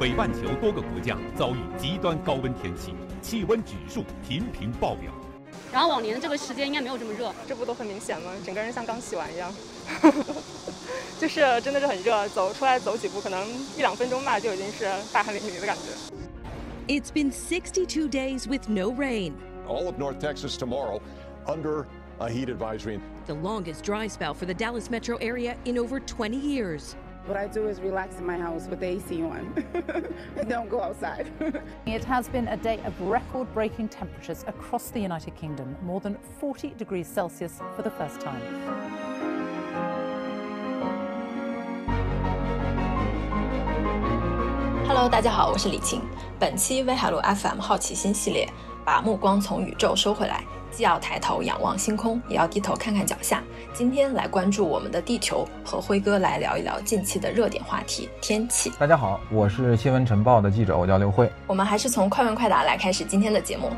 北半球多个国家遭遇极端高温天气，气温指数频频爆表。然后往年的这个时间应该没有这么热，这不都很明显吗？整个人像刚洗完一样，就是真的是很热，走出来走几步，可能一两分钟吧，就已经是大汗淋漓的感觉。It's been 62 days with no rain. All of North Texas tomorrow under a heat advisory. The longest dry spell for the Dallas metro area in over 20 years. What I do is relax in my house with the AC on and don't go outside. it has been a day of record breaking temperatures across the United Kingdom, more than 40 degrees Celsius for the first time. Hello，大家好，我是李晴。本期威海路 FM 好奇心系列，把目光从宇宙收回来， 既要抬头仰望星空，也要低头看看脚下。今天来关注我们的地球，和辉哥来聊一聊近期的热点话题——天气。大家好，我是新闻晨报的记者，我叫刘慧。我们还是从快问快答来开始今天的节目。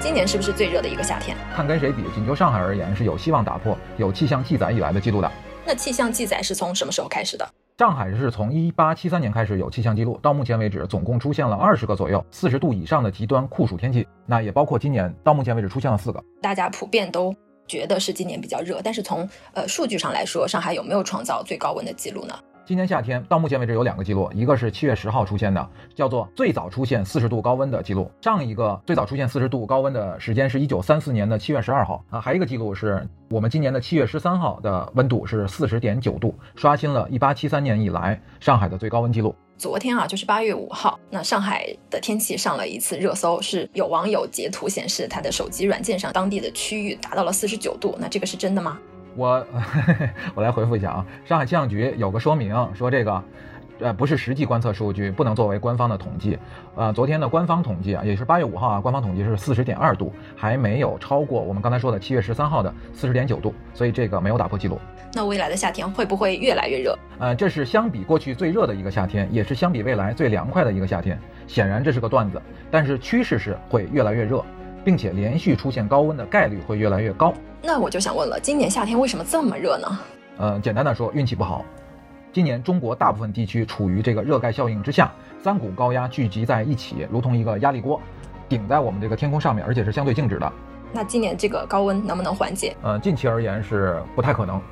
今年是不是最热的一个夏天？看跟谁比，仅就上海而言，是有希望打破有气象记载以来的记录的。那气象记载是从什么时候开始的？上海是从一八七三年开始有气象记录，到目前为止总共出现了二十个左右四十度以上的极端酷暑天气，那也包括今年，到目前为止出现了四个。大家普遍都觉得是今年比较热，但是从呃数据上来说，上海有没有创造最高温的记录呢？今年夏天到目前为止有两个记录，一个是七月十号出现的，叫做最早出现四十度高温的记录。上一个最早出现四十度高温的时间是一九三四年的七月十二号啊。还有一个记录是我们今年的七月十三号的温度是四十点九度，刷新了一八七三年以来上海的最高温记录。昨天啊，就是八月五号，那上海的天气上了一次热搜，是有网友截图显示他的手机软件上当地的区域达到了四十九度，那这个是真的吗？我 我来回复一下啊，上海气象局有个说明说这个，呃，不是实际观测数据，不能作为官方的统计。呃，昨天的官方统计啊，也是八月五号啊，官方统计是四十点二度，还没有超过我们刚才说的七月十三号的四十点九度，所以这个没有打破记录。那未来的夏天会不会越来越热？呃，这是相比过去最热的一个夏天，也是相比未来最凉快的一个夏天。显然这是个段子，但是趋势是会越来越热。并且连续出现高温的概率会越来越高。那我就想问了，今年夏天为什么这么热呢？呃，简单的说，运气不好。今年中国大部分地区处于这个热盖效应之下，三股高压聚集在一起，如同一个压力锅，顶在我们这个天空上面，而且是相对静止的。那今年这个高温能不能缓解？呃，近期而言是不太可能。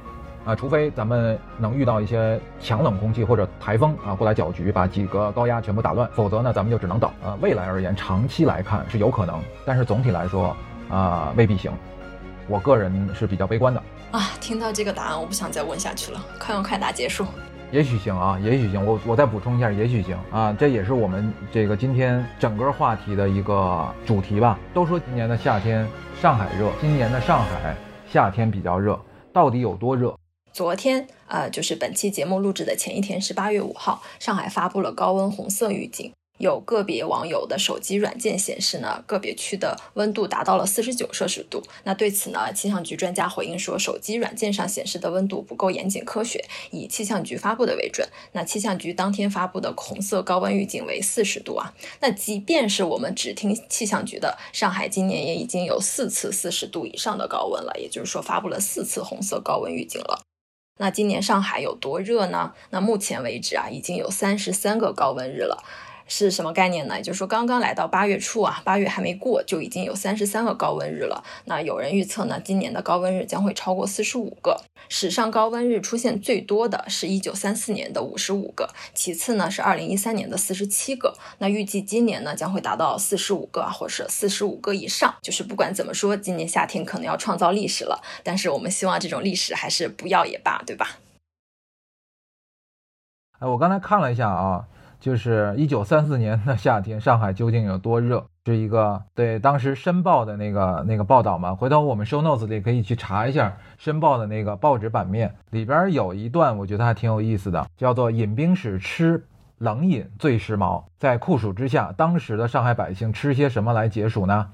啊，除非咱们能遇到一些强冷空气或者台风啊过来搅局，把几个高压全部打乱，否则呢，咱们就只能等。呃，未来而言，长期来看是有可能，但是总体来说啊，未必行。我个人是比较悲观的。啊，听到这个答案，我不想再问下去了。快问快答结束。也许行啊，也许行。我我再补充一下，也许行啊。这也是我们这个今天整个话题的一个主题吧。都说今年的夏天上海热，今年的上海夏天比较热，到底有多热？昨天，呃，就是本期节目录制的前一天，是八月五号，上海发布了高温红色预警。有个别网友的手机软件显示呢，个别区的温度达到了四十九摄氏度。那对此呢，气象局专家回应说，手机软件上显示的温度不够严谨科学，以气象局发布的为准。那气象局当天发布的红色高温预警为四十度啊。那即便是我们只听气象局的，上海今年也已经有四次四十度以上的高温了，也就是说发布了四次红色高温预警了。那今年上海有多热呢？那目前为止啊，已经有三十三个高温日了。是什么概念呢？也就是说，刚刚来到八月初啊，八月还没过，就已经有三十三个高温日了。那有人预测呢，今年的高温日将会超过四十五个。史上高温日出现最多的是一九三四年的五十五个，其次呢是二零一三年的四十七个。那预计今年呢将会达到四十五个，或者是四十五个以上。就是不管怎么说，今年夏天可能要创造历史了。但是我们希望这种历史还是不要也罢，对吧？哎，我刚才看了一下啊。就是一九三四年的夏天，上海究竟有多热？是一个对当时《申报》的那个那个报道嘛？回头我们 show notes 里可以去查一下《申报》的那个报纸版面，里边有一段我觉得还挺有意思的，叫做“饮冰室吃冷饮最时髦”。在酷暑之下，当时的上海百姓吃些什么来解暑呢？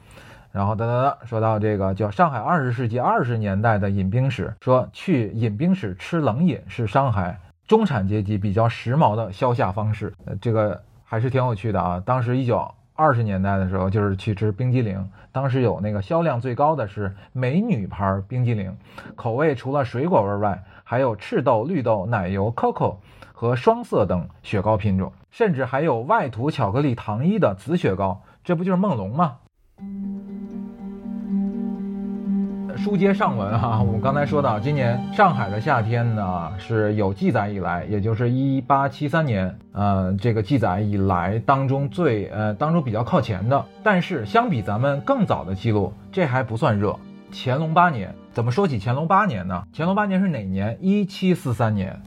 然后哒哒哒，说到这个叫上海二十世纪二十年代的饮冰室，说去饮冰室吃冷饮是上海。中产阶级比较时髦的消夏方式，呃，这个还是挺有趣的啊。当时一九二十年代的时候，就是去吃冰激凌，当时有那个销量最高的是美女牌冰激凌，口味除了水果味外，还有赤豆、绿豆、奶油、coco 和双色等雪糕品种，甚至还有外涂巧克力糖衣的紫雪糕，这不就是梦龙吗？书接上文哈，我们刚才说到，今年上海的夏天呢是有记载以来，也就是一八七三年，呃，这个记载以来当中最呃当中比较靠前的。但是相比咱们更早的记录，这还不算热。乾隆八年，怎么说起乾隆八年呢？乾隆八年是哪年？一七四三年。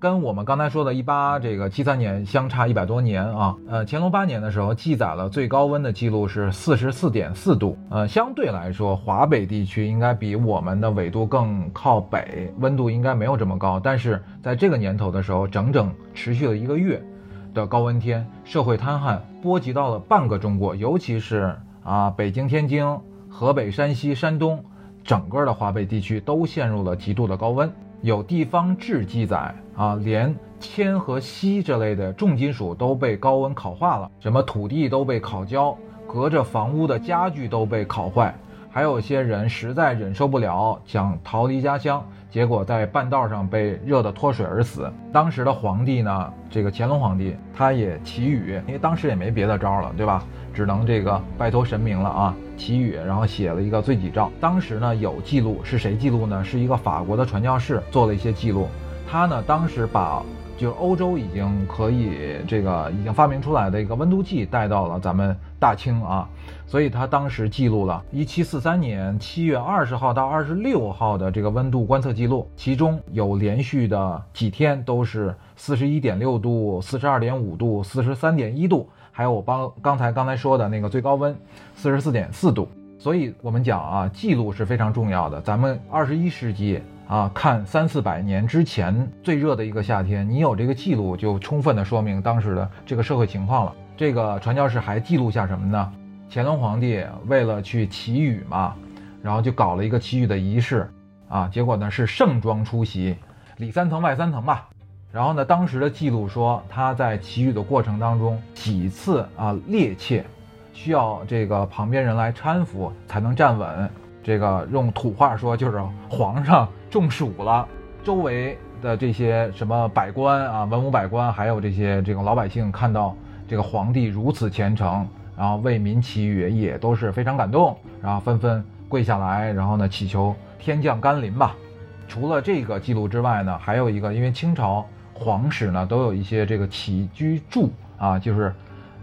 跟我们刚才说的一八这个七三年相差一百多年啊，呃，乾隆八年的时候记载了最高温的记录是四十四点四度，呃，相对来说华北地区应该比我们的纬度更靠北，温度应该没有这么高，但是在这个年头的时候，整整持续了一个月的高温天，社会瘫痪，波及到了半个中国，尤其是啊北京、天津、河北、山西、山东，整个的华北地区都陷入了极度的高温。有地方志记载啊，连铅和锡这类的重金属都被高温烤化了，什么土地都被烤焦，隔着房屋的家具都被烤坏，还有些人实在忍受不了，想逃离家乡，结果在半道上被热得脱水而死。当时的皇帝呢，这个乾隆皇帝他也祈雨，因为当时也没别的招了，对吧？只能这个拜托神明了啊。祈雨，然后写了一个罪己诏。当时呢有记录，是谁记录呢？是一个法国的传教士做了一些记录。他呢当时把就是欧洲已经可以这个已经发明出来的一个温度计带到了咱们大清啊，所以他当时记录了1743年7月20号到26号的这个温度观测记录，其中有连续的几天都是41.6度、42.5度、43.1度。还有我帮刚才刚才说的那个最高温，四十四点四度，所以我们讲啊，记录是非常重要的。咱们二十一世纪啊，看三四百年之前最热的一个夏天，你有这个记录，就充分的说明当时的这个社会情况了。这个传教士还记录下什么呢？乾隆皇帝为了去祈雨嘛，然后就搞了一个祈雨的仪式啊，结果呢是盛装出席，里三层外三层吧。然后呢？当时的记录说，他在祈雨的过程当中几次啊趔趄，需要这个旁边人来搀扶才能站稳。这个用土话说就是皇上中暑了。周围的这些什么百官啊、文武百官，还有这些这个老百姓，看到这个皇帝如此虔诚，然后为民祈雨，也都是非常感动，然后纷纷跪下来，然后呢祈求天降甘霖吧。除了这个记录之外呢，还有一个，因为清朝。皇室呢都有一些这个起居注啊，就是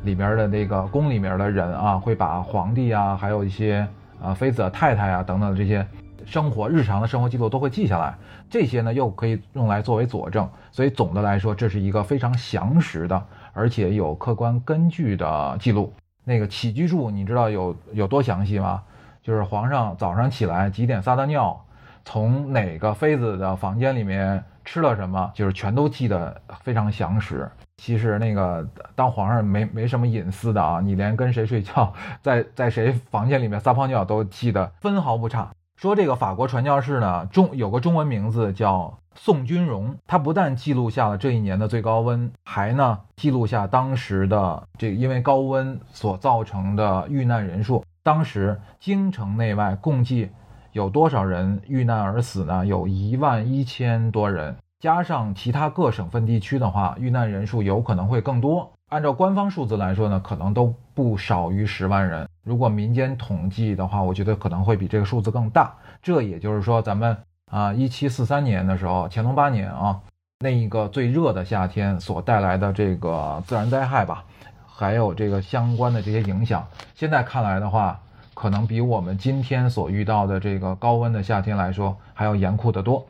里边的那个宫里面的人啊，会把皇帝啊，还有一些啊妃子、太太啊等等这些生活日常的生活记录都会记下来。这些呢又可以用来作为佐证，所以总的来说，这是一个非常详实的，而且有客观根据的记录。那个起居注你知道有有多详细吗？就是皇上早上起来几点撒的尿，从哪个妃子的房间里面。吃了什么，就是全都记得非常详实。其实那个当皇上没没什么隐私的啊，你连跟谁睡觉，在在谁房间里面撒泡尿都记得分毫不差。说这个法国传教士呢，中有个中文名字叫宋君荣，他不但记录下了这一年的最高温，还呢记录下当时的这因为高温所造成的遇难人数。当时京城内外共计。有多少人遇难而死呢？有一万一千多人，加上其他各省份地区的话，遇难人数有可能会更多。按照官方数字来说呢，可能都不少于十万人。如果民间统计的话，我觉得可能会比这个数字更大。这也就是说，咱们啊，一七四三年的时候，乾隆八年啊，那一个最热的夏天所带来的这个自然灾害吧，还有这个相关的这些影响，现在看来的话。可能比我们今天所遇到的这个高温的夏天来说还要严酷得多，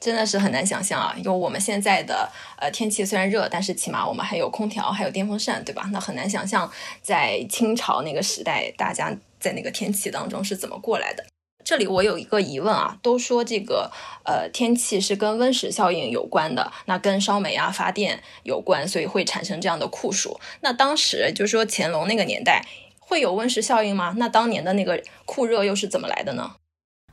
真的是很难想象啊！因为我们现在的呃天气虽然热，但是起码我们还有空调，还有电风扇，对吧？那很难想象在清朝那个时代，大家在那个天气当中是怎么过来的。这里我有一个疑问啊，都说这个呃天气是跟温室效应有关的，那跟烧煤啊发电有关，所以会产生这样的酷暑。那当时就是说乾隆那个年代。会有温室效应吗？那当年的那个酷热又是怎么来的呢？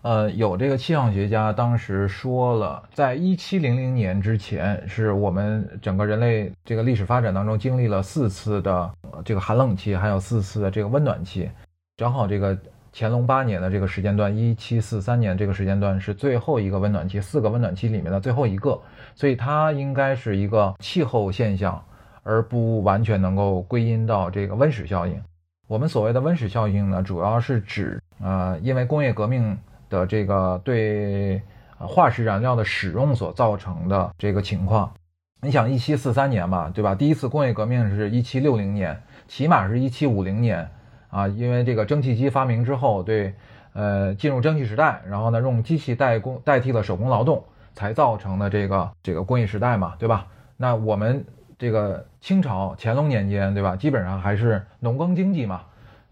呃，有这个气象学家当时说了，在一七零零年之前，是我们整个人类这个历史发展当中经历了四次的这个寒冷期，还有四次的这个温暖期，正好这个乾隆八年的这个时间段，一七四三年这个时间段是最后一个温暖期，四个温暖期里面的最后一个，所以它应该是一个气候现象，而不完全能够归因到这个温室效应。我们所谓的温室效应呢，主要是指呃，因为工业革命。的这个对化石燃料的使用所造成的这个情况，你想一七四三年嘛，对吧？第一次工业革命是一七六零年，起码是一七五零年啊，因为这个蒸汽机发明之后，对，呃，进入蒸汽时代，然后呢，用机器代工代替了手工劳动，才造成的这个这个工业时代嘛，对吧？那我们这个清朝乾隆年间，对吧？基本上还是农耕经济嘛。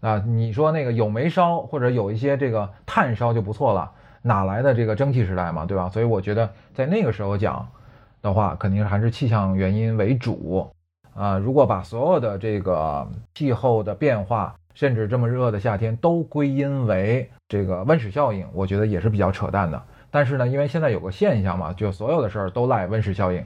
啊，你说那个有煤烧或者有一些这个炭烧就不错了，哪来的这个蒸汽时代嘛，对吧？所以我觉得在那个时候讲的话，肯定还是气象原因为主啊。如果把所有的这个气候的变化，甚至这么热的夏天都归因为这个温室效应，我觉得也是比较扯淡的。但是呢，因为现在有个现象嘛，就所有的事儿都赖温室效应，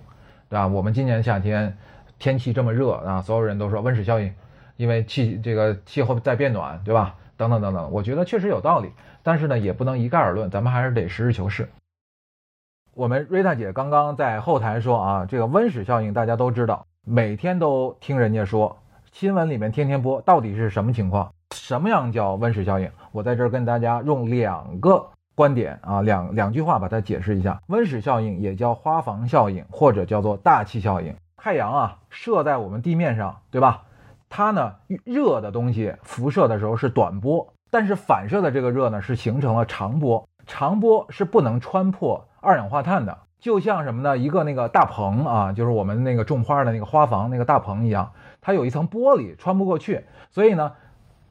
对吧？我们今年夏天天气这么热啊，所有人都说温室效应。因为气这个气候在变暖，对吧？等等等等，我觉得确实有道理，但是呢，也不能一概而论，咱们还是得实事求是。我们瑞塔姐刚刚在后台说啊，这个温室效应大家都知道，每天都听人家说，新闻里面天天播，到底是什么情况？什么样叫温室效应？我在这儿跟大家用两个观点啊，两两句话把它解释一下。温室效应也叫花房效应，或者叫做大气效应。太阳啊，射在我们地面上，对吧？它呢，热的东西辐射的时候是短波，但是反射的这个热呢是形成了长波。长波是不能穿破二氧化碳的，就像什么呢？一个那个大棚啊，就是我们那个种花的那个花房那个大棚一样，它有一层玻璃穿不过去，所以呢，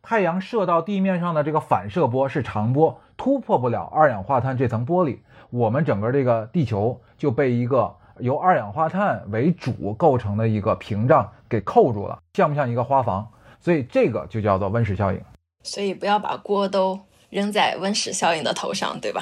太阳射到地面上的这个反射波是长波，突破不了二氧化碳这层玻璃，我们整个这个地球就被一个。由二氧化碳为主构成的一个屏障给扣住了，像不像一个花房？所以这个就叫做温室效应。所以不要把锅都扔在温室效应的头上，对吧？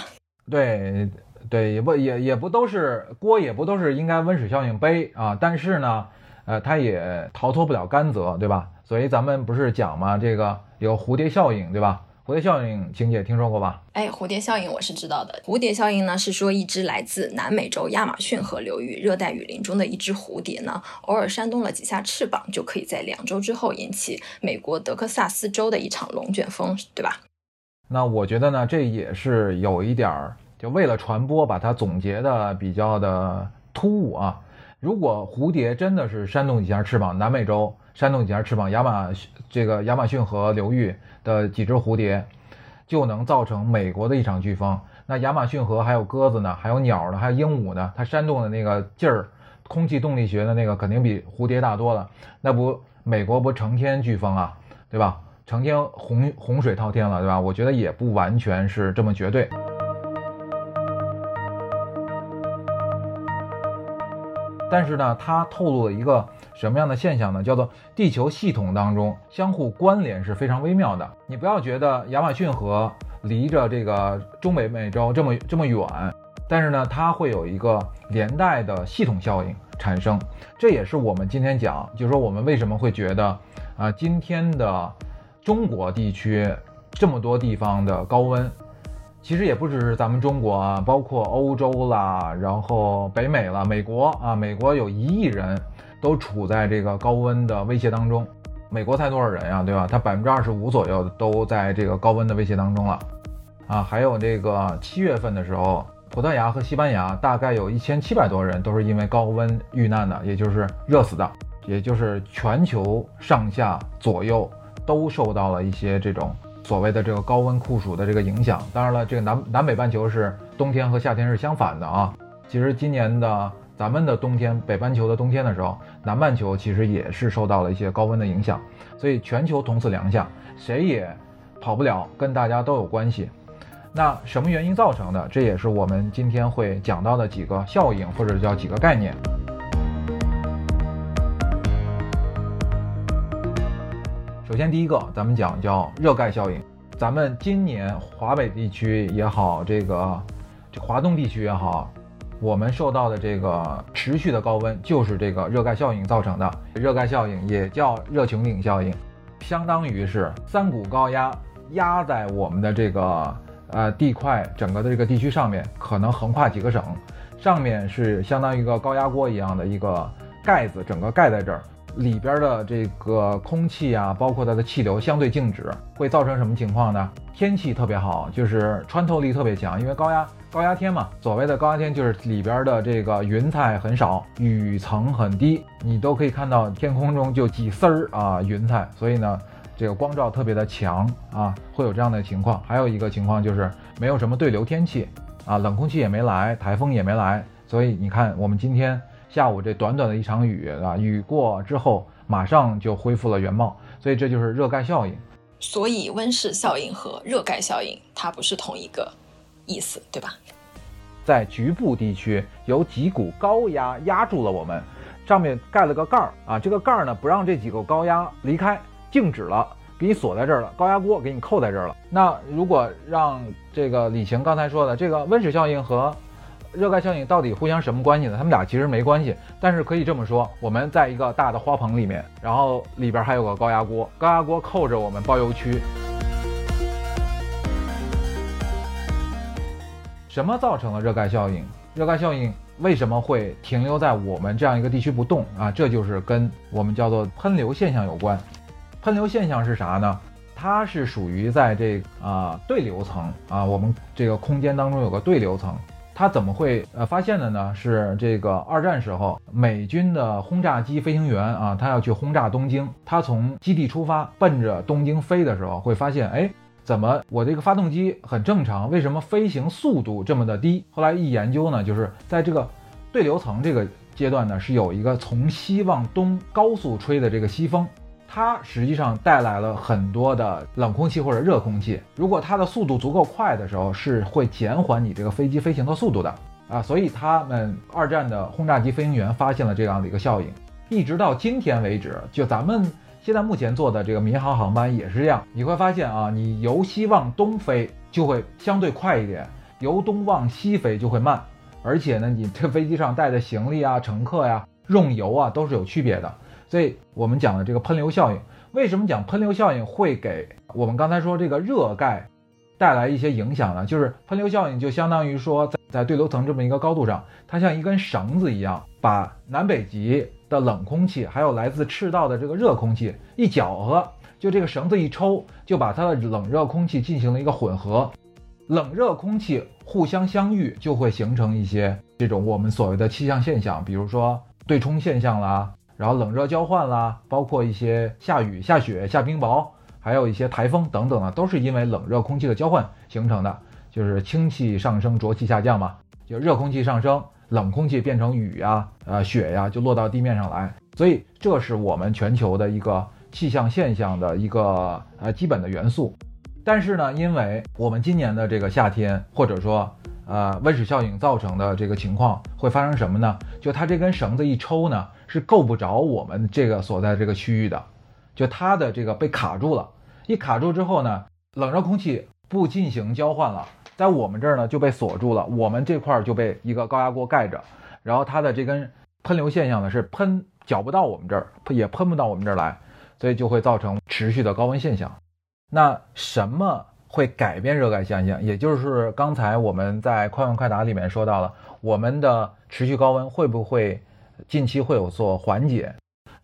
对对，也不也也不都是锅，也不都是应该温室效应背啊。但是呢，呃，它也逃脱不了干泽，对吧？所以咱们不是讲嘛？这个有蝴蝶效应，对吧？蝴蝶效应，晴姐听说过吧？哎，蝴蝶效应我是知道的。蝴蝶效应呢，是说一只来自南美洲亚马逊河流域热带雨林中的一只蝴蝶呢，偶尔扇动了几下翅膀，就可以在两周之后引起美国德克萨斯州的一场龙卷风，对吧？那我觉得呢，这也是有一点儿，就为了传播，把它总结的比较的突兀啊。如果蝴蝶真的是扇动几下翅膀，南美洲扇动几下翅膀，亚马这个亚马逊河流域。的几只蝴蝶就能造成美国的一场飓风。那亚马逊河还有鸽子呢，还有鸟呢，还有鹦鹉呢，它扇动的那个劲儿，空气动力学的那个肯定比蝴蝶大多了。那不美国不成天飓风啊，对吧？成天洪洪水滔天了，对吧？我觉得也不完全是这么绝对。但是呢，它透露了一个什么样的现象呢？叫做地球系统当中相互关联是非常微妙的。你不要觉得亚马逊河离着这个中北美洲这么这么远，但是呢，它会有一个连带的系统效应产生。这也是我们今天讲，就是说我们为什么会觉得啊，今天的中国地区这么多地方的高温。其实也不只是咱们中国啊，包括欧洲啦，然后北美了，美国啊，美国有一亿人都处在这个高温的威胁当中。美国才多少人呀，对吧？它百分之二十五左右都在这个高温的威胁当中了。啊，还有这个七月份的时候，葡萄牙和西班牙大概有一千七百多人都是因为高温遇难的，也就是热死的，也就是全球上下左右都受到了一些这种。所谓的这个高温酷暑的这个影响，当然了，这个南南北半球是冬天和夏天是相反的啊。其实今年的咱们的冬天，北半球的冬天的时候，南半球其实也是受到了一些高温的影响，所以全球同此凉夏，谁也跑不了，跟大家都有关系。那什么原因造成的？这也是我们今天会讲到的几个效应，或者叫几个概念。首先，第一个，咱们讲叫热盖效应。咱们今年华北地区也好，这个这华东地区也好，我们受到的这个持续的高温，就是这个热盖效应造成的。热盖效应也叫热穹顶效应，相当于是三股高压压在我们的这个呃地块整个的这个地区上面，可能横跨几个省，上面是相当于一个高压锅一样的一个盖子，整个盖在这儿。里边的这个空气啊，包括它的气流相对静止，会造成什么情况呢？天气特别好，就是穿透力特别强，因为高压高压天嘛。所谓的高压天，就是里边的这个云彩很少，雨层很低，你都可以看到天空中就几丝儿啊云彩，所以呢，这个光照特别的强啊，会有这样的情况。还有一个情况就是没有什么对流天气啊，冷空气也没来，台风也没来，所以你看我们今天。下午这短短的一场雨啊，雨过之后马上就恢复了原貌，所以这就是热盖效应。所以温室效应和热盖效应它不是同一个意思，对吧？在局部地区有几股高压压住了我们，上面盖了个盖儿啊，这个盖儿呢不让这几个高压离开，静止了，给你锁在这儿了，高压锅给你扣在这儿了。那如果让这个李晴刚才说的这个温室效应和热盖效应到底互相什么关系呢？他们俩其实没关系，但是可以这么说：我们在一个大的花棚里面，然后里边还有个高压锅，高压锅扣着我们包邮区。什么造成了热盖效应？热盖效应为什么会停留在我们这样一个地区不动啊？这就是跟我们叫做喷流现象有关。喷流现象是啥呢？它是属于在这啊对流层啊，我们这个空间当中有个对流层。他怎么会呃发现的呢？是这个二战时候美军的轰炸机飞行员啊，他要去轰炸东京，他从基地出发奔着东京飞的时候，会发现哎，怎么我这个发动机很正常，为什么飞行速度这么的低？后来一研究呢，就是在这个对流层这个阶段呢，是有一个从西往东高速吹的这个西风。它实际上带来了很多的冷空气或者热空气。如果它的速度足够快的时候，是会减缓你这个飞机飞行的速度的啊。所以他们二战的轰炸机飞行员发现了这样的一个效应，一直到今天为止，就咱们现在目前做的这个民航航班也是这样。你会发现啊，你由西往东飞就会相对快一点，由东往西飞就会慢。而且呢，你这飞机上带的行李啊、乘客呀、用油啊都是有区别的。所以我们讲的这个喷流效应，为什么讲喷流效应会给我们刚才说这个热盖带来一些影响呢？就是喷流效应就相当于说，在在对流层这么一个高度上，它像一根绳子一样，把南北极的冷空气还有来自赤道的这个热空气一搅和，就这个绳子一抽，就把它的冷热空气进行了一个混合，冷热空气互相相遇，就会形成一些这种我们所谓的气象现象，比如说对冲现象啦。然后冷热交换啦，包括一些下雨、下雪、下冰雹，还有一些台风等等啊，都是因为冷热空气的交换形成的，就是氢气上升，浊气下降嘛。就热空气上升，冷空气变成雨呀、呃雪呀，就落到地面上来。所以这是我们全球的一个气象现象的一个呃基本的元素。但是呢，因为我们今年的这个夏天，或者说呃温室效应造成的这个情况，会发生什么呢？就它这根绳子一抽呢。是够不着我们这个所在这个区域的，就它的这个被卡住了，一卡住之后呢，冷热空气不进行交换了，在我们这儿呢就被锁住了，我们这块儿就被一个高压锅盖着，然后它的这根喷流现象呢是喷搅不到我们这儿，也喷不到我们这儿来，所以就会造成持续的高温现象。那什么会改变热感现象？也就是刚才我们在快问快答里面说到了，我们的持续高温会不会？近期会有所缓解，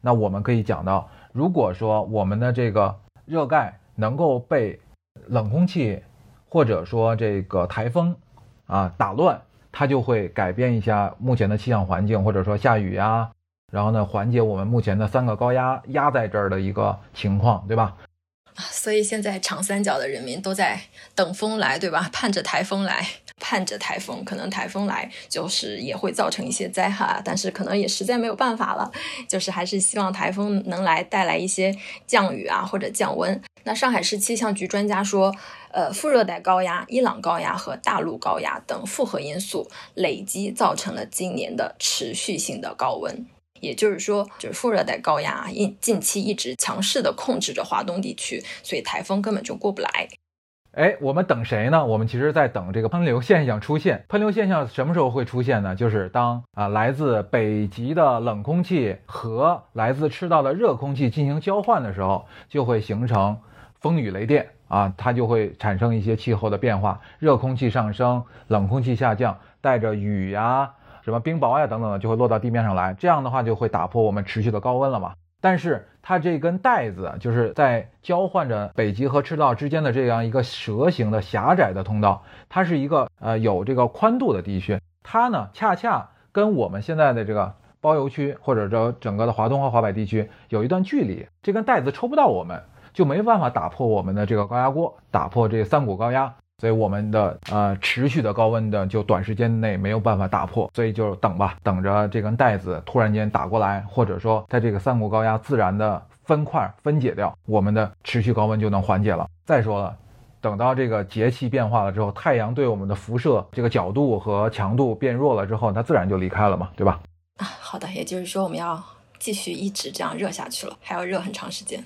那我们可以讲到，如果说我们的这个热盖能够被冷空气或者说这个台风啊打乱，它就会改变一下目前的气象环境，或者说下雨呀，然后呢缓解我们目前的三个高压压在这儿的一个情况，对吧？啊所以现在长三角的人民都在等风来，对吧？盼着台风来。盼着台风，可能台风来就是也会造成一些灾害，但是可能也实在没有办法了，就是还是希望台风能来带来一些降雨啊或者降温。那上海市气象局专家说，呃，副热带高压、伊朗高压和大陆高压等复合因素累积造成了今年的持续性的高温，也就是说，就是副热带高压近近期一直强势的控制着华东地区，所以台风根本就过不来。哎，我们等谁呢？我们其实在等这个喷流现象出现。喷流现象什么时候会出现呢？就是当啊来自北极的冷空气和来自赤道的热空气进行交换的时候，就会形成风雨雷电啊，它就会产生一些气候的变化，热空气上升，冷空气下降，带着雨呀、什么冰雹呀等等的，就会落到地面上来。这样的话就会打破我们持续的高温了嘛。但是它这根带子就是在交换着北极和赤道之间的这样一个蛇形的狭窄的通道，它是一个呃有这个宽度的地区，它呢恰恰跟我们现在的这个包邮区或者说整个的华东和华北地区有一段距离，这根带子抽不到我们，就没办法打破我们的这个高压锅，打破这三股高压。所以我们的呃持续的高温的就短时间内没有办法打破，所以就等吧，等着这根带子突然间打过来，或者说在这个三股高压自然的分块分解掉，我们的持续高温就能缓解了。再说了，等到这个节气变化了之后，太阳对我们的辐射这个角度和强度变弱了之后，它自然就离开了嘛，对吧？啊，好的，也就是说我们要继续一直这样热下去了，还要热很长时间。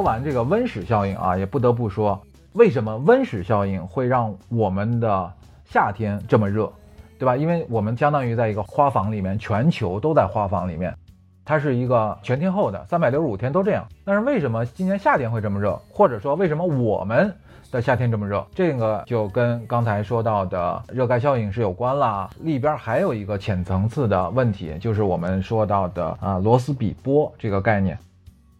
说完这个温室效应啊，也不得不说，为什么温室效应会让我们的夏天这么热，对吧？因为我们相当于在一个花房里面，全球都在花房里面，它是一个全天候的，三百六十五天都这样。但是为什么今年夏天会这么热，或者说为什么我们的夏天这么热？这个就跟刚才说到的热盖效应是有关啦。里边还有一个浅层次的问题，就是我们说到的啊罗斯比波这个概念。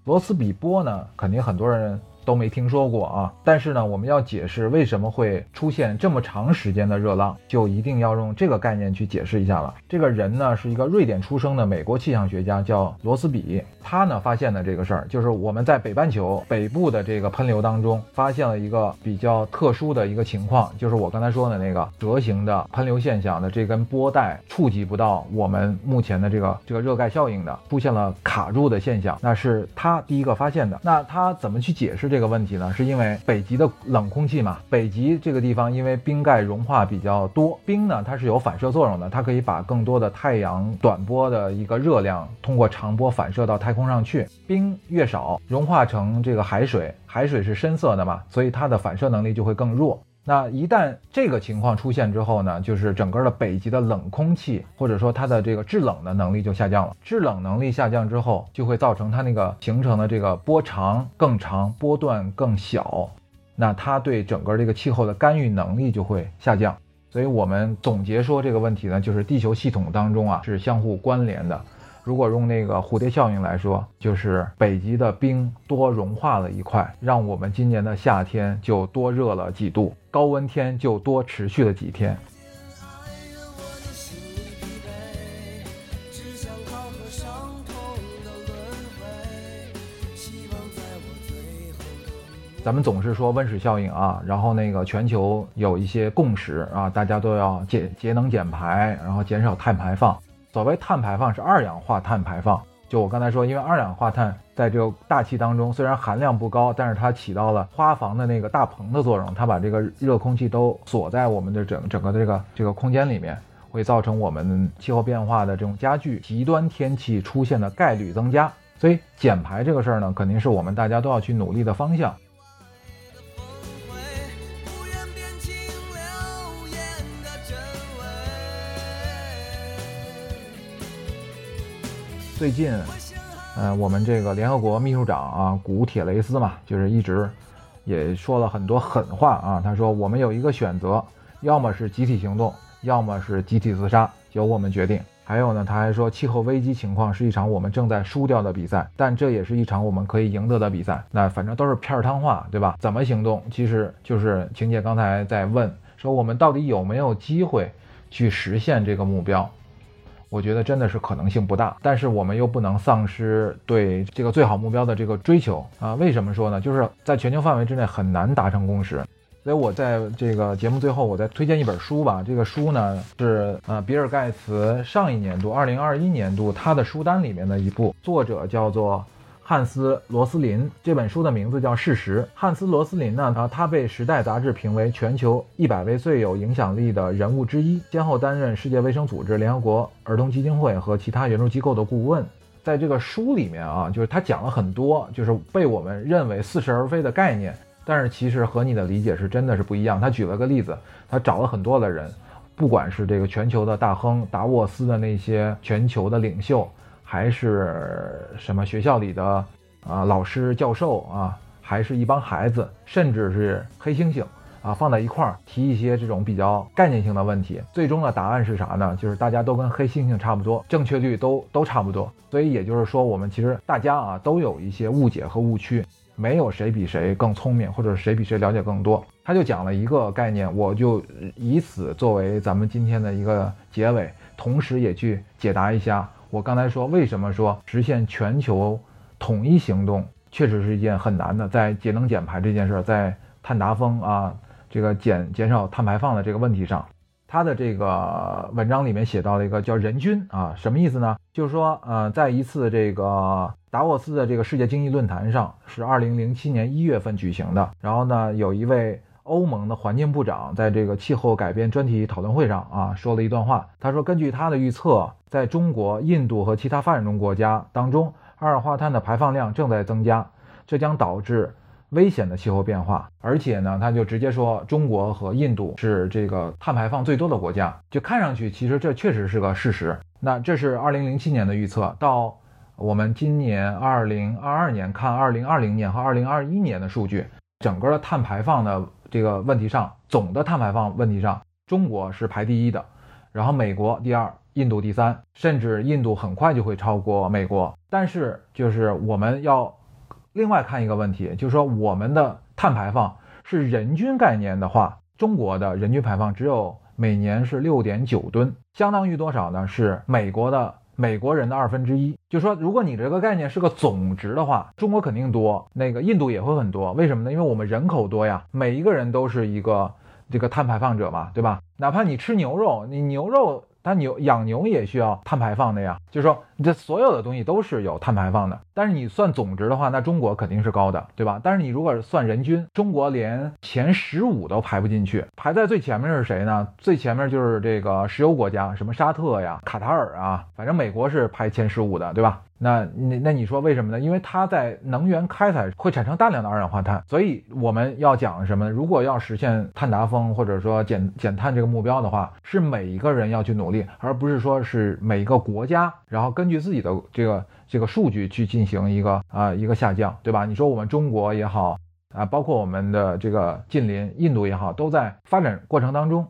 罗斯比波呢，肯定很多人都没听说过啊。但是呢，我们要解释为什么会出现这么长时间的热浪，就一定要用这个概念去解释一下了。这个人呢，是一个瑞典出生的美国气象学家，叫罗斯比。他呢发现的这个事儿，就是我们在北半球北部的这个喷流当中，发现了一个比较特殊的一个情况，就是我刚才说的那个蛇形的喷流现象的这根波带触及不到我们目前的这个这个热盖效应的，出现了卡住的现象。那是他第一个发现的。那他怎么去解释这个问题呢？是因为北极的冷空气嘛，北极这个地方因为冰盖融化比较多，冰呢它是有反射作用的，它可以把更多的太阳短波的一个热量通过长波反射到太空上去。冰越少，融化成这个海水，海水是深色的嘛，所以它的反射能力就会更弱。那一旦这个情况出现之后呢，就是整个的北极的冷空气或者说它的这个制冷的能力就下降了。制冷能力下降之后，就会造成它那个形成的这个波长更长，波段更小。那它对整个这个气候的干预能力就会下降。所以我们总结说这个问题呢，就是地球系统当中啊是相互关联的。如果用那个蝴蝶效应来说，就是北极的冰多融化了一块，让我们今年的夏天就多热了几度，高温天就多持续了几天。咱们总是说温室效应啊，然后那个全球有一些共识啊，大家都要节节能减排，然后减少碳排放。所谓碳排放是二氧化碳排放，就我刚才说，因为二氧化碳在这个大气当中虽然含量不高，但是它起到了花房的那个大棚的作用，它把这个热空气都锁在我们的整整个的这个这个空间里面，会造成我们气候变化的这种加剧，极端天气出现的概率增加。所以减排这个事儿呢，肯定是我们大家都要去努力的方向。最近，呃，我们这个联合国秘书长啊，古铁雷斯嘛，就是一直也说了很多狠话啊。他说，我们有一个选择，要么是集体行动，要么是集体自杀，由我们决定。还有呢，他还说，气候危机情况是一场我们正在输掉的比赛，但这也是一场我们可以赢得的比赛。那反正都是片儿汤话，对吧？怎么行动？其实就是晴姐刚才在问，说我们到底有没有机会去实现这个目标？我觉得真的是可能性不大，但是我们又不能丧失对这个最好目标的这个追求啊！为什么说呢？就是在全球范围之内很难达成共识，所以我在这个节目最后，我再推荐一本书吧。这个书呢是呃比尔盖茨上一年度二零二一年度他的书单里面的一部，作者叫做汉斯·罗斯林。这本书的名字叫《事实》。汉斯·罗斯林呢，啊，他被《时代》杂志评为全球一百位最有影响力的人物之一，先后担任世界卫生组织、联合国儿童基金会和其他援助机构的顾问。在这个书里面啊，就是他讲了很多，就是被我们认为似是而非的概念，但是其实和你的理解是真的是不一样。他举了个例子，他找了很多的人，不管是这个全球的大亨达沃斯的那些全球的领袖，还是什么学校里的啊老师教授啊，还是一帮孩子，甚至是黑猩猩。啊，放在一块儿提一些这种比较概念性的问题，最终的答案是啥呢？就是大家都跟黑猩猩差不多，正确率都都差不多。所以也就是说，我们其实大家啊都有一些误解和误区，没有谁比谁更聪明，或者谁比谁了解更多。他就讲了一个概念，我就以此作为咱们今天的一个结尾，同时也去解答一下我刚才说为什么说实现全球统一行动确实是一件很难的，在节能减排这件事，在碳达峰啊。这个减减少碳排放的这个问题上，他的这个文章里面写到了一个叫人均啊，什么意思呢？就是说，呃，在一次这个达沃斯的这个世界经济论坛上，是二零零七年一月份举行的。然后呢，有一位欧盟的环境部长在这个气候改变专题讨论会上啊，说了一段话。他说，根据他的预测，在中国、印度和其他发展中国家当中，二氧化碳的排放量正在增加，这将导致。危险的气候变化，而且呢，他就直接说中国和印度是这个碳排放最多的国家，就看上去其实这确实是个事实。那这是二零零七年的预测，到我们今年二零二二年看二零二零年和二零二一年的数据，整个的碳排放的这个问题上，总的碳排放问题上，中国是排第一的，然后美国第二，印度第三，甚至印度很快就会超过美国。但是就是我们要。另外看一个问题，就是说我们的碳排放是人均概念的话，中国的人均排放只有每年是六点九吨，相当于多少呢？是美国的美国人的二分之一。就说，如果你这个概念是个总值的话，中国肯定多，那个印度也会很多。为什么呢？因为我们人口多呀，每一个人都是一个这个碳排放者嘛，对吧？哪怕你吃牛肉，你牛肉。但牛养牛也需要碳排放的呀，就是说这所有的东西都是有碳排放的。但是你算总值的话，那中国肯定是高的，对吧？但是你如果算人均，中国连前十五都排不进去，排在最前面是谁呢？最前面就是这个石油国家，什么沙特呀、卡塔尔啊，反正美国是排前十五的，对吧？那那那你说为什么呢？因为它在能源开采会产生大量的二氧化碳，所以我们要讲什么？如果要实现碳达峰或者说减减碳这个目标的话，是每一个人要去努力，而不是说是每一个国家，然后根据自己的这个这个数据去进行一个啊一个下降，对吧？你说我们中国也好啊，包括我们的这个近邻印度也好，都在发展过程当中。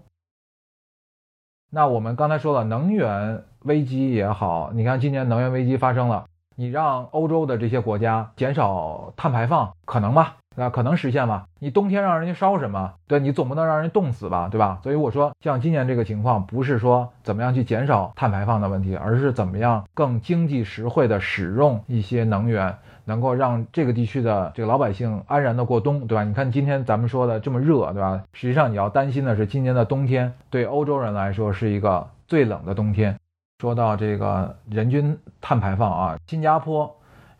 那我们刚才说了能源。危机也好，你看今年能源危机发生了，你让欧洲的这些国家减少碳排放，可能吗？那可能实现吗？你冬天让人家烧什么？对你总不能让人冻死吧，对吧？所以我说，像今年这个情况，不是说怎么样去减少碳排放的问题，而是怎么样更经济实惠的使用一些能源，能够让这个地区的这个老百姓安然的过冬，对吧？你看今天咱们说的这么热，对吧？实际上你要担心的是，今年的冬天对欧洲人来说是一个最冷的冬天。说到这个人均碳排放啊，新加坡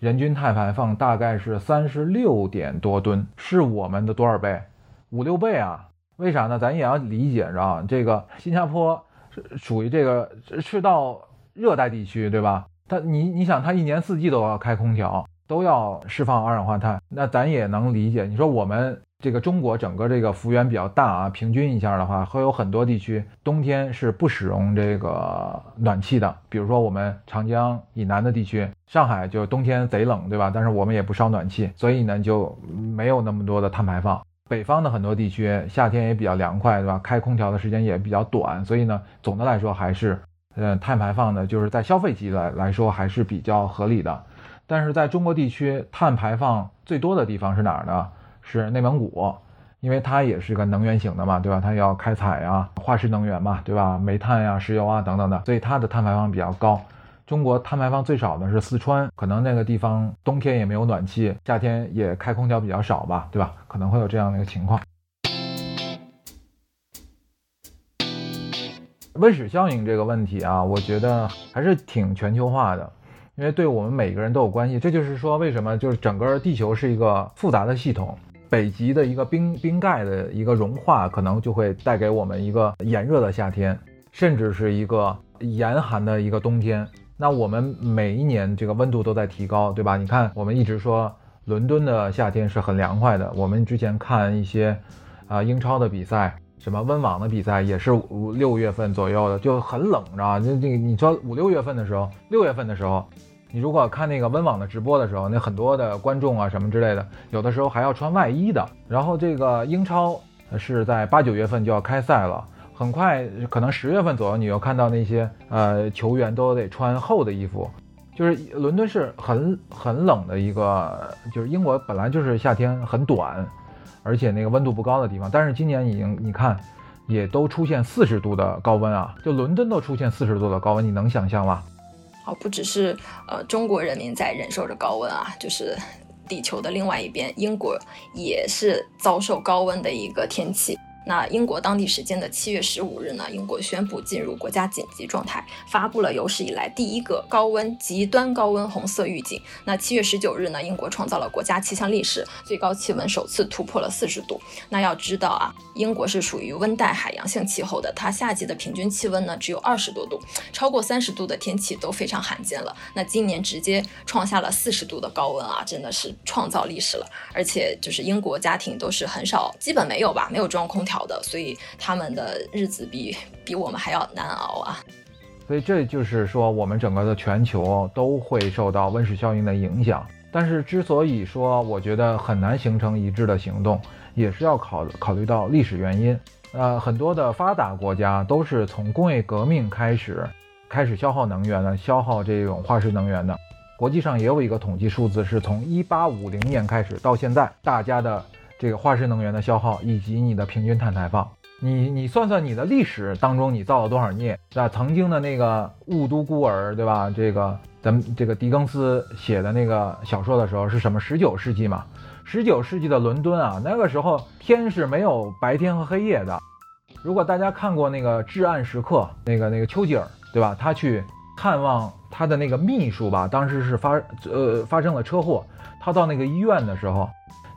人均碳排放大概是三十六点多吨，是我们的多少倍？五六倍啊？为啥呢？咱也要理解着啊，这个新加坡是属于这个赤道热带地区，对吧？它你你想，它一年四季都要开空调，都要释放二氧化碳，那咱也能理解。你说我们。这个中国整个这个幅员比较大啊，平均一下的话，会有很多地区冬天是不使用这个暖气的。比如说我们长江以南的地区，上海就冬天贼冷，对吧？但是我们也不烧暖气，所以呢就没有那么多的碳排放。北方的很多地区夏天也比较凉快，对吧？开空调的时间也比较短，所以呢总的来说还是，呃，碳排放呢就是在消费级来来说还是比较合理的。但是在中国地区碳排放最多的地方是哪儿呢？是内蒙古，因为它也是个能源型的嘛，对吧？它要开采呀，化石能源嘛，对吧？煤炭呀、石油啊等等的，所以它的碳排放比较高。中国碳排放最少的是四川，可能那个地方冬天也没有暖气，夏天也开空调比较少吧，对吧？可能会有这样的一个情况。温室效应这个问题啊，我觉得还是挺全球化的。因为对我们每个人都有关系。这就是说，为什么就是整个地球是一个复杂的系统，北极的一个冰冰盖的一个融化，可能就会带给我们一个炎热的夏天，甚至是一个严寒的一个冬天。那我们每一年这个温度都在提高，对吧？你看，我们一直说伦敦的夏天是很凉快的。我们之前看一些啊英超的比赛，什么温网的比赛，也是五六月份左右的，就很冷，知道吧？就这个你说五六月份的时候，六月份的时候，你如果看那个温网的直播的时候，那很多的观众啊什么之类的，有的时候还要穿外衣的。然后这个英超是在八九月份就要开赛了。很快，可能十月份左右，你又看到那些呃球员都得穿厚的衣服，就是伦敦是很很冷的一个，就是英国本来就是夏天很短，而且那个温度不高的地方，但是今年已经你看，也都出现四十度的高温啊，就伦敦都出现四十度的高温，你能想象吗？啊，不只是呃中国人民在忍受着高温啊，就是地球的另外一边，英国也是遭受高温的一个天气。那英国当地时间的七月十五日呢，英国宣布进入国家紧急状态，发布了有史以来第一个高温极端高温红色预警。那七月十九日呢，英国创造了国家气象历史最高气温首次突破了四十度。那要知道啊，英国是属于温带海洋性气候的，它夏季的平均气温呢只有二十多度，超过三十度的天气都非常罕见了。那今年直接创下了四十度的高温啊，真的是创造历史了。而且就是英国家庭都是很少，基本没有吧，没有装空调。好的，所以他们的日子比比我们还要难熬啊。所以这就是说，我们整个的全球都会受到温室效应的影响。但是之所以说，我觉得很难形成一致的行动，也是要考考虑到历史原因。呃，很多的发达国家都是从工业革命开始，开始消耗能源的，消耗这种化石能源的。国际上也有一个统计数字，是从一八五零年开始到现在，大家的。这个化石能源的消耗以及你的平均碳排放，你你算算你的历史当中你造了多少孽，对吧？曾经的那个雾都孤儿，对吧？这个咱们这个狄更斯写的那个小说的时候是什么？十九世纪嘛，十九世纪的伦敦啊，那个时候天是没有白天和黑夜的。如果大家看过那个《至暗时刻》，那个那个丘吉尔，对吧？他去看望他的那个秘书吧，当时是发呃发生了车祸，他到那个医院的时候。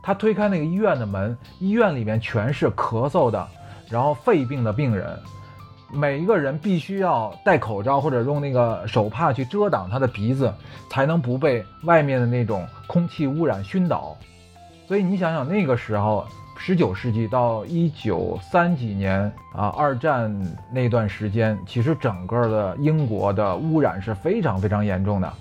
他推开那个医院的门，医院里面全是咳嗽的，然后肺病的病人，每一个人必须要戴口罩或者用那个手帕去遮挡他的鼻子，才能不被外面的那种空气污染熏倒。所以你想想那个时候，十九世纪到一九三几年啊，二战那段时间，其实整个的英国的污染是非常非常严重的。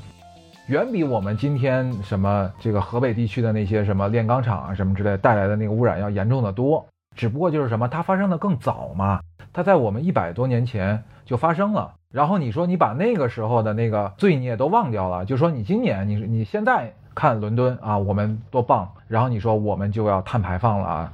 远比我们今天什么这个河北地区的那些什么炼钢厂啊什么之类带来的那个污染要严重的多。只不过就是什么，它发生的更早嘛，它在我们一百多年前就发生了。然后你说你把那个时候的那个罪孽都忘掉了，就说你今年你你现在看伦敦啊，我们多棒。然后你说我们就要碳排放了啊，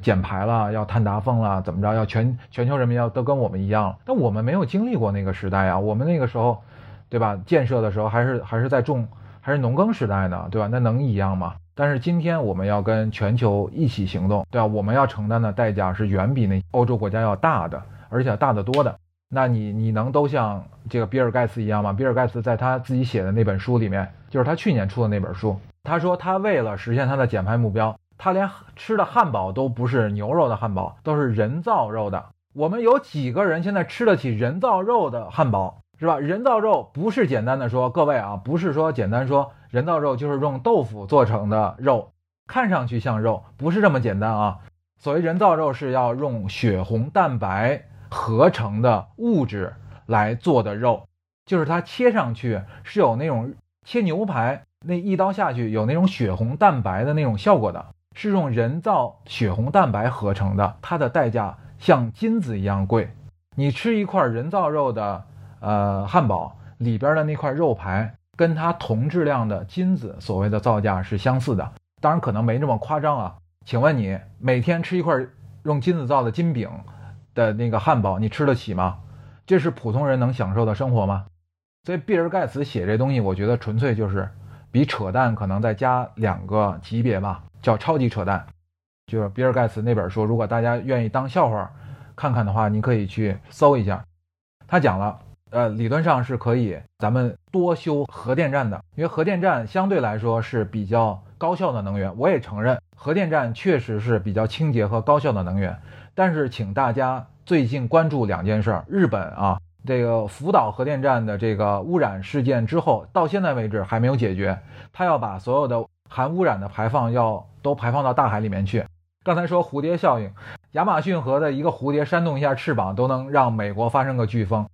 减排了，要碳达峰了，怎么着？要全全球人民要都跟我们一样。但我们没有经历过那个时代啊，我们那个时候。对吧？建设的时候还是还是在种，还是农耕时代呢，对吧？那能一样吗？但是今天我们要跟全球一起行动，对吧？我们要承担的代价是远比那欧洲国家要大的，而且大得多的。那你你能都像这个比尔盖茨一样吗？比尔盖茨在他自己写的那本书里面，就是他去年出的那本书，他说他为了实现他的减排目标，他连吃的汉堡都不是牛肉的汉堡，都是人造肉的。我们有几个人现在吃得起人造肉的汉堡？是吧？人造肉不是简单的说，各位啊，不是说简单说人造肉就是用豆腐做成的肉，看上去像肉，不是这么简单啊。所谓人造肉是要用血红蛋白合成的物质来做的肉，就是它切上去是有那种切牛排那一刀下去有那种血红蛋白的那种效果的，是用人造血红蛋白合成的，它的代价像金子一样贵。你吃一块人造肉的。呃，汉堡里边的那块肉排跟它同质量的金子所谓的造价是相似的，当然可能没那么夸张啊。请问你每天吃一块用金子造的金饼的那个汉堡，你吃得起吗？这是普通人能享受的生活吗？所以比尔盖茨写这东西，我觉得纯粹就是比扯淡可能再加两个级别吧，叫超级扯淡。就是比尔盖茨那本书，如果大家愿意当笑话看看的话，你可以去搜一下，他讲了。呃，理论上是可以咱们多修核电站的，因为核电站相对来说是比较高效的能源。我也承认，核电站确实是比较清洁和高效的能源。但是，请大家最近关注两件事儿：日本啊，这个福岛核电站的这个污染事件之后，到现在为止还没有解决，它要把所有的含污染的排放要都排放到大海里面去。刚才说蝴蝶效应，亚马逊河的一个蝴蝶扇动一下翅膀，都能让美国发生个飓风。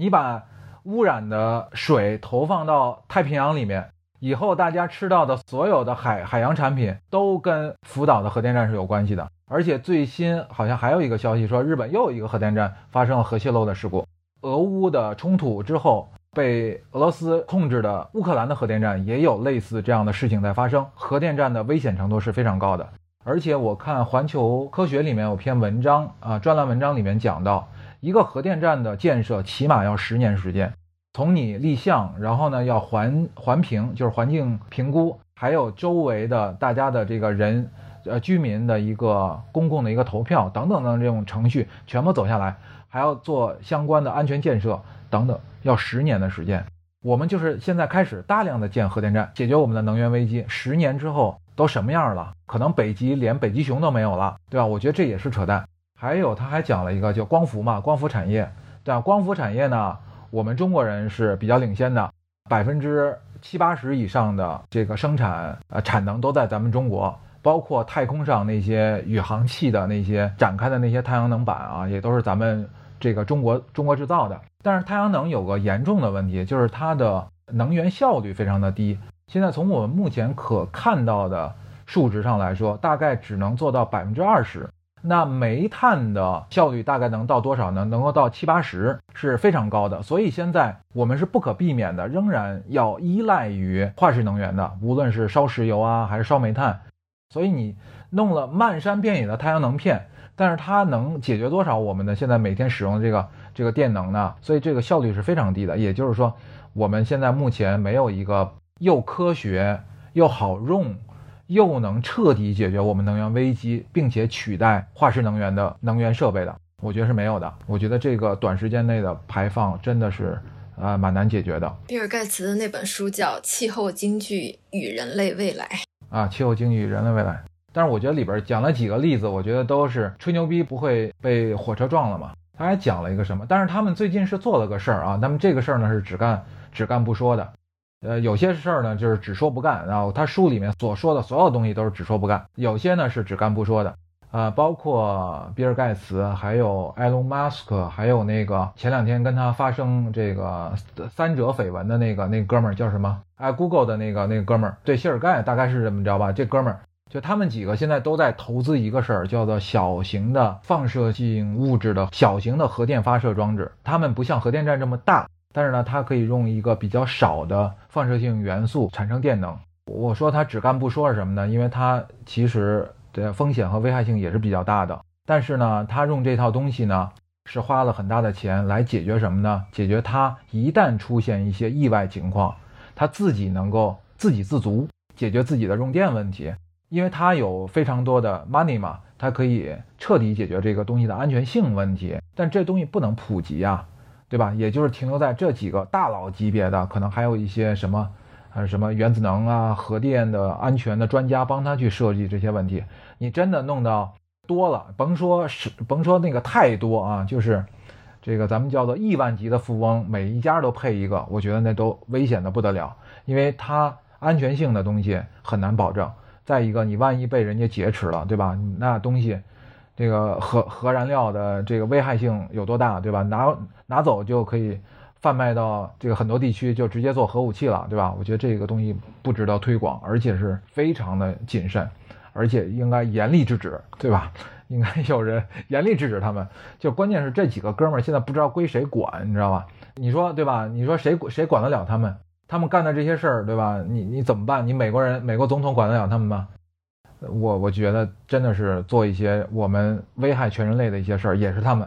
你把污染的水投放到太平洋里面，以后大家吃到的所有的海海洋产品都跟福岛的核电站是有关系的。而且最新好像还有一个消息说，日本又有一个核电站发生了核泄漏的事故。俄乌的冲突之后，被俄罗斯控制的乌克兰的核电站也有类似这样的事情在发生，核电站的危险程度是非常高的。而且我看《环球科学》里面有篇文章啊，专栏文章里面讲到。一个核电站的建设起码要十年时间，从你立项，然后呢要环环评，就是环境评估，还有周围的大家的这个人，呃居民的一个公共的一个投票等等等这种程序全部走下来，还要做相关的安全建设等等，要十年的时间。我们就是现在开始大量的建核电站，解决我们的能源危机。十年之后都什么样了？可能北极连北极熊都没有了，对吧？我觉得这也是扯淡。还有，他还讲了一个叫光伏嘛，光伏产业，对？光伏产业呢，我们中国人是比较领先的，百分之七八十以上的这个生产呃产能都在咱们中国，包括太空上那些宇航器的那些展开的那些太阳能板啊，也都是咱们这个中国中国制造的。但是太阳能有个严重的问题，就是它的能源效率非常的低。现在从我们目前可看到的数值上来说，大概只能做到百分之二十。那煤炭的效率大概能到多少呢？能够到七八十，是非常高的。所以现在我们是不可避免的，仍然要依赖于化石能源的，无论是烧石油啊，还是烧煤炭。所以你弄了漫山遍野的太阳能片，但是它能解决多少我们的现在每天使用的这个这个电能呢？所以这个效率是非常低的。也就是说，我们现在目前没有一个又科学又好用。又能彻底解决我们能源危机，并且取代化石能源的能源设备的，我觉得是没有的。我觉得这个短时间内的排放真的是，呃，蛮难解决的。比尔盖茨的那本书叫《气候经济与人类未来》啊，《气候经济与人类未来》。但是我觉得里边讲了几个例子，我觉得都是吹牛逼，不会被火车撞了嘛。他还讲了一个什么？但是他们最近是做了个事儿啊，那么这个事儿呢是只干只干不说的。呃，有些事儿呢，就是只说不干，然后他书里面所说的所有东西都是只说不干。有些呢是只干不说的，啊，包括比尔盖茨，还有埃隆·马斯克，还有那个前两天跟他发生这个三者绯闻的那个那哥们儿叫什么？哎，Google 的那个那哥们儿，对，谢尔盖大概是这么着吧？这哥们儿就他们几个现在都在投资一个事儿，叫做小型的放射性物质的小型的核电发射装置。他们不像核电站这么大。但是呢，它可以用一个比较少的放射性元素产生电能。我说它只干不说是什么呢？因为它其实的风险和危害性也是比较大的。但是呢，它用这套东西呢，是花了很大的钱来解决什么呢？解决它一旦出现一些意外情况，它自己能够自给自足，解决自己的用电问题。因为它有非常多的 money 嘛，它可以彻底解决这个东西的安全性问题。但这东西不能普及呀。对吧？也就是停留在这几个大佬级别的，可能还有一些什么，呃，什么原子能啊、核电的安全的专家帮他去设计这些问题。你真的弄到多了，甭说是甭说那个太多啊，就是这个咱们叫做亿万级的富翁，每一家都配一个，我觉得那都危险的不得了，因为它安全性的东西很难保证。再一个，你万一被人家劫持了，对吧？那东西。这个核核燃料的这个危害性有多大，对吧？拿拿走就可以贩卖到这个很多地区，就直接做核武器了，对吧？我觉得这个东西不值得推广，而且是非常的谨慎，而且应该严厉制止，对吧？应该有人严厉制止他们。就关键是这几个哥们儿现在不知道归谁管，你知道吧？你说对吧？你说谁谁管得了他们？他们干的这些事儿，对吧？你你怎么办？你美国人美国总统管得了他们吗？我我觉得真的是做一些我们危害全人类的一些事儿也是他们。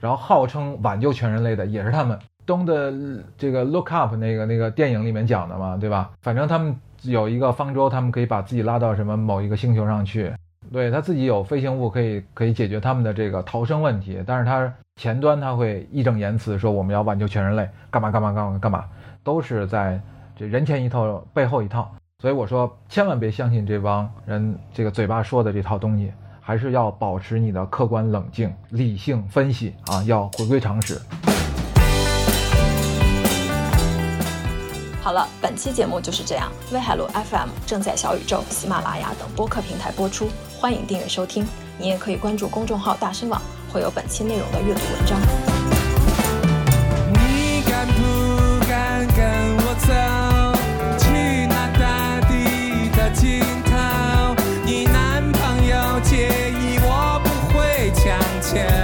然后号称挽救全人类的也是他们。东的这个 look up 那个那个电影里面讲的嘛对吧？反正他们有一个方舟他们可以把自己拉到什么某一个星球上去。对他自己有飞行物可以可以解决他们的这个逃生问题但是他前端他会义正言辞说我们要挽救全人类干嘛干嘛干嘛干嘛都是在这人前一套背后一套所以我说千万别相信这帮人这个嘴巴说的这套东西还是要保持你的客观冷静理性分析啊要回归常识。好了本期节目就是这样。威海路 fm 正在小宇宙喜马拉雅等播客平台播出欢迎订阅收听。你也可以关注公众号大声网会有本期内容的阅读文章。你敢不 yeah.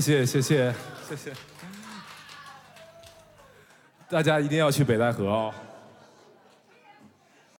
谢谢谢谢。谢谢。大家一定要去北戴河哦。